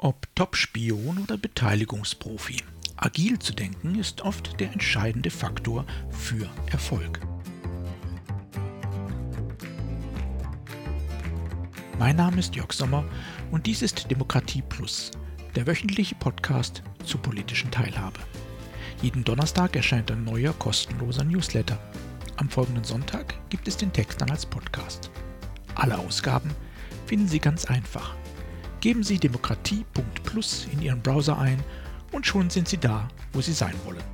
Ob Top-Spion oder Beteiligungsprofi, agil zu denken ist oft der entscheidende Faktor für Erfolg. Mein Name ist Jörg Sommer und dies ist Demokratie Plus, der wöchentliche Podcast zur politischen Teilhabe. Jeden Donnerstag erscheint ein neuer kostenloser Newsletter. Am folgenden Sonntag gibt es den Text dann als Podcast. Alle Ausgaben finden Sie ganz einfach Geben Sie demokratie.plus in Ihren Browser ein und schon sind Sie da, wo Sie sein wollen.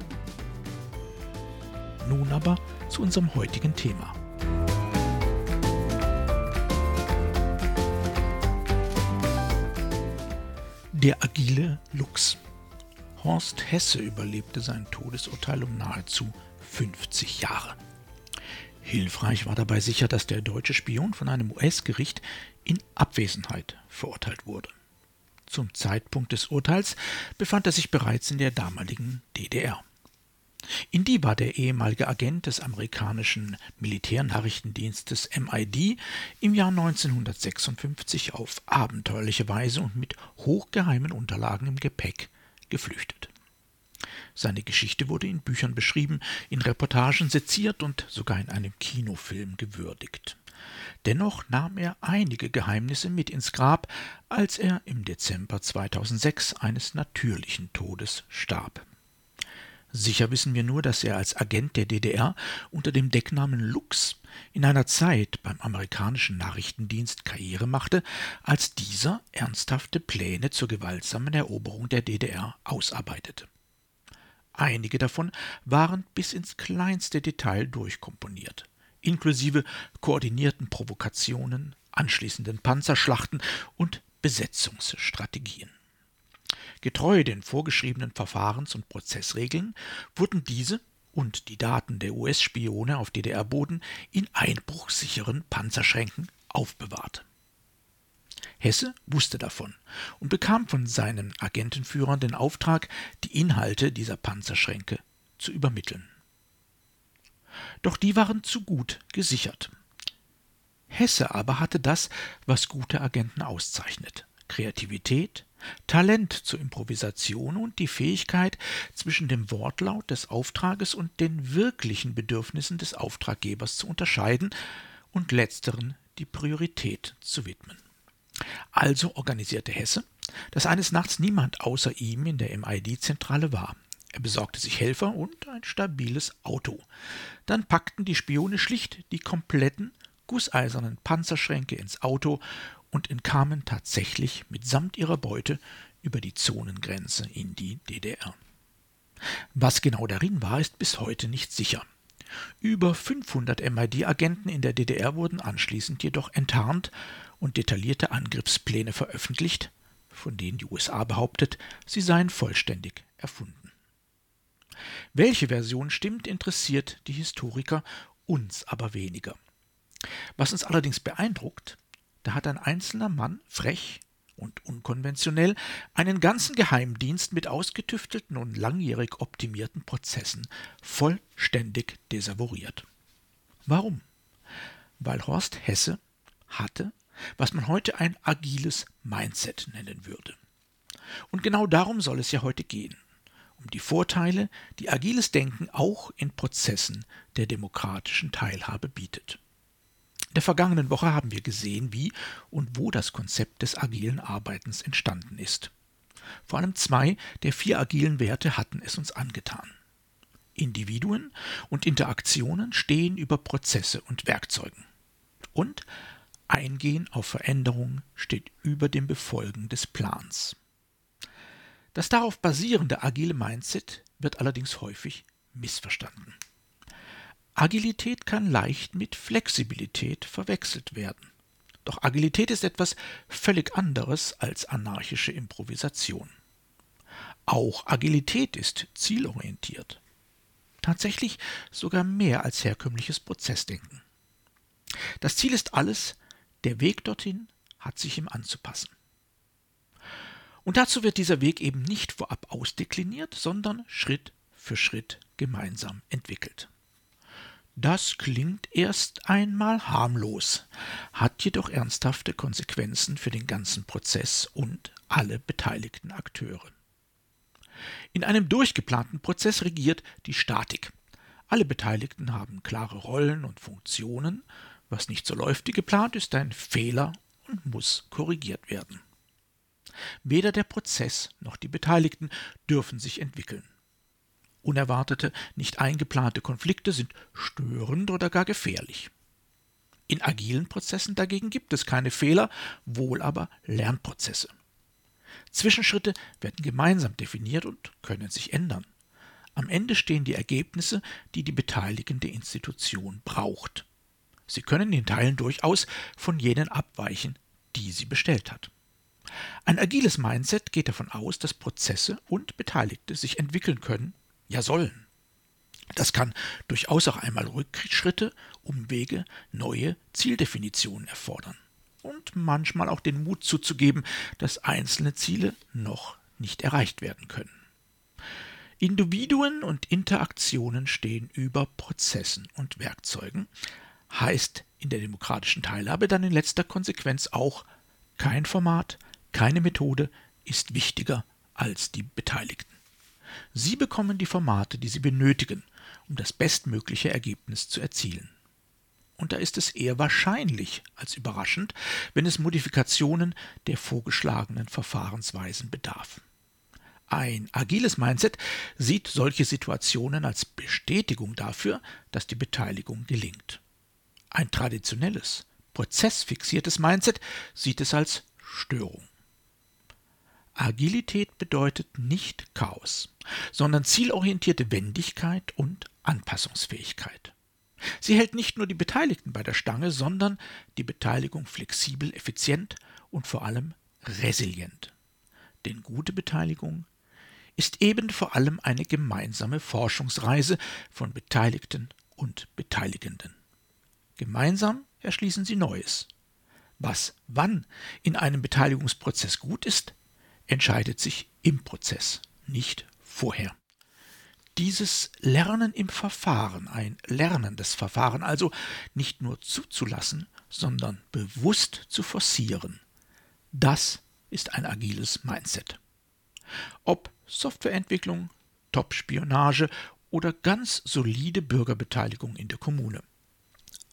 Nun aber zu unserem heutigen Thema. Der agile Lux. Horst Hesse überlebte sein Todesurteil um nahezu 50 Jahre. Hilfreich war dabei sicher, dass der deutsche Spion von einem US-Gericht in Abwesenheit verurteilt wurde. Zum Zeitpunkt des Urteils befand er sich bereits in der damaligen DDR. In die war der ehemalige Agent des amerikanischen Militärnachrichtendienstes MID im Jahr 1956 auf abenteuerliche Weise und mit hochgeheimen Unterlagen im Gepäck geflüchtet. Seine Geschichte wurde in Büchern beschrieben, in Reportagen seziert und sogar in einem Kinofilm gewürdigt. Dennoch nahm er einige Geheimnisse mit ins Grab, als er im Dezember 2006 eines natürlichen Todes starb. Sicher wissen wir nur, dass er als Agent der DDR unter dem Decknamen Lux in einer Zeit beim amerikanischen Nachrichtendienst Karriere machte, als dieser ernsthafte Pläne zur gewaltsamen Eroberung der DDR ausarbeitete. Einige davon waren bis ins kleinste Detail durchkomponiert inklusive koordinierten Provokationen, anschließenden Panzerschlachten und Besetzungsstrategien. Getreu den vorgeschriebenen Verfahrens- und Prozessregeln wurden diese und die Daten der US-Spione auf DDR-Boden in einbruchsicheren Panzerschränken aufbewahrt. Hesse wusste davon und bekam von seinen Agentenführern den Auftrag, die Inhalte dieser Panzerschränke zu übermitteln doch die waren zu gut gesichert. Hesse aber hatte das, was gute Agenten auszeichnet Kreativität, Talent zur Improvisation und die Fähigkeit, zwischen dem Wortlaut des Auftrages und den wirklichen Bedürfnissen des Auftraggebers zu unterscheiden und letzteren die Priorität zu widmen. Also organisierte Hesse, dass eines Nachts niemand außer ihm in der MID-Zentrale war. Er besorgte sich Helfer und ein stabiles Auto. Dann packten die Spione schlicht die kompletten gusseisernen Panzerschränke ins Auto und entkamen tatsächlich mitsamt ihrer Beute über die Zonengrenze in die DDR. Was genau darin war, ist bis heute nicht sicher. Über 500 MID-Agenten in der DDR wurden anschließend jedoch enttarnt und detaillierte Angriffspläne veröffentlicht, von denen die USA behauptet, sie seien vollständig erfunden. Welche Version stimmt, interessiert die Historiker, uns aber weniger. Was uns allerdings beeindruckt, da hat ein einzelner Mann frech und unkonventionell einen ganzen Geheimdienst mit ausgetüftelten und langjährig optimierten Prozessen vollständig desavouiert. Warum? Weil Horst Hesse hatte, was man heute ein agiles Mindset nennen würde. Und genau darum soll es ja heute gehen um die Vorteile, die agiles Denken auch in Prozessen der demokratischen Teilhabe bietet. In der vergangenen Woche haben wir gesehen, wie und wo das Konzept des agilen Arbeitens entstanden ist. Vor allem zwei der vier agilen Werte hatten es uns angetan. Individuen und Interaktionen stehen über Prozesse und Werkzeugen. Und Eingehen auf Veränderungen steht über dem Befolgen des Plans. Das darauf basierende agile Mindset wird allerdings häufig missverstanden. Agilität kann leicht mit Flexibilität verwechselt werden. Doch Agilität ist etwas völlig anderes als anarchische Improvisation. Auch Agilität ist zielorientiert. Tatsächlich sogar mehr als herkömmliches Prozessdenken. Das Ziel ist alles, der Weg dorthin hat sich ihm anzupassen. Und dazu wird dieser Weg eben nicht vorab ausdekliniert, sondern Schritt für Schritt gemeinsam entwickelt. Das klingt erst einmal harmlos, hat jedoch ernsthafte Konsequenzen für den ganzen Prozess und alle beteiligten Akteure. In einem durchgeplanten Prozess regiert die Statik. Alle Beteiligten haben klare Rollen und Funktionen. Was nicht so läuft wie geplant, ist ein Fehler und muss korrigiert werden. Weder der Prozess noch die Beteiligten dürfen sich entwickeln. Unerwartete, nicht eingeplante Konflikte sind störend oder gar gefährlich. In agilen Prozessen dagegen gibt es keine Fehler, wohl aber Lernprozesse. Zwischenschritte werden gemeinsam definiert und können sich ändern. Am Ende stehen die Ergebnisse, die die beteiligende Institution braucht. Sie können in Teilen durchaus von jenen abweichen, die sie bestellt hat. Ein agiles Mindset geht davon aus, dass Prozesse und Beteiligte sich entwickeln können, ja sollen. Das kann durchaus auch einmal Rückschritte, Umwege, neue Zieldefinitionen erfordern und manchmal auch den Mut zuzugeben, dass einzelne Ziele noch nicht erreicht werden können. Individuen und Interaktionen stehen über Prozessen und Werkzeugen, heißt in der demokratischen Teilhabe dann in letzter Konsequenz auch, kein Format, keine Methode ist wichtiger als die Beteiligten. Sie bekommen die Formate, die sie benötigen, um das bestmögliche Ergebnis zu erzielen und da ist es eher wahrscheinlich als überraschend, wenn es Modifikationen der vorgeschlagenen Verfahrensweisen bedarf. Ein agiles Mindset sieht solche Situationen als Bestätigung dafür, dass die Beteiligung gelingt. Ein traditionelles, prozessfixiertes Mindset sieht es als Störung. Agilität bedeutet nicht Chaos, sondern zielorientierte Wendigkeit und Anpassungsfähigkeit. Sie hält nicht nur die Beteiligten bei der Stange, sondern die Beteiligung flexibel, effizient und vor allem resilient. Denn gute Beteiligung ist eben vor allem eine gemeinsame Forschungsreise von Beteiligten und Beteiligenden. Gemeinsam erschließen sie Neues. Was wann in einem Beteiligungsprozess gut ist, entscheidet sich im Prozess, nicht vorher dieses Lernen im Verfahren, ein lernendes Verfahren, also nicht nur zuzulassen, sondern bewusst zu forcieren, das ist ein agiles Mindset. Ob Softwareentwicklung, Top-Spionage oder ganz solide Bürgerbeteiligung in der Kommune.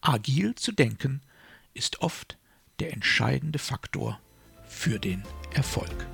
Agil zu denken ist oft der entscheidende Faktor für den Erfolg.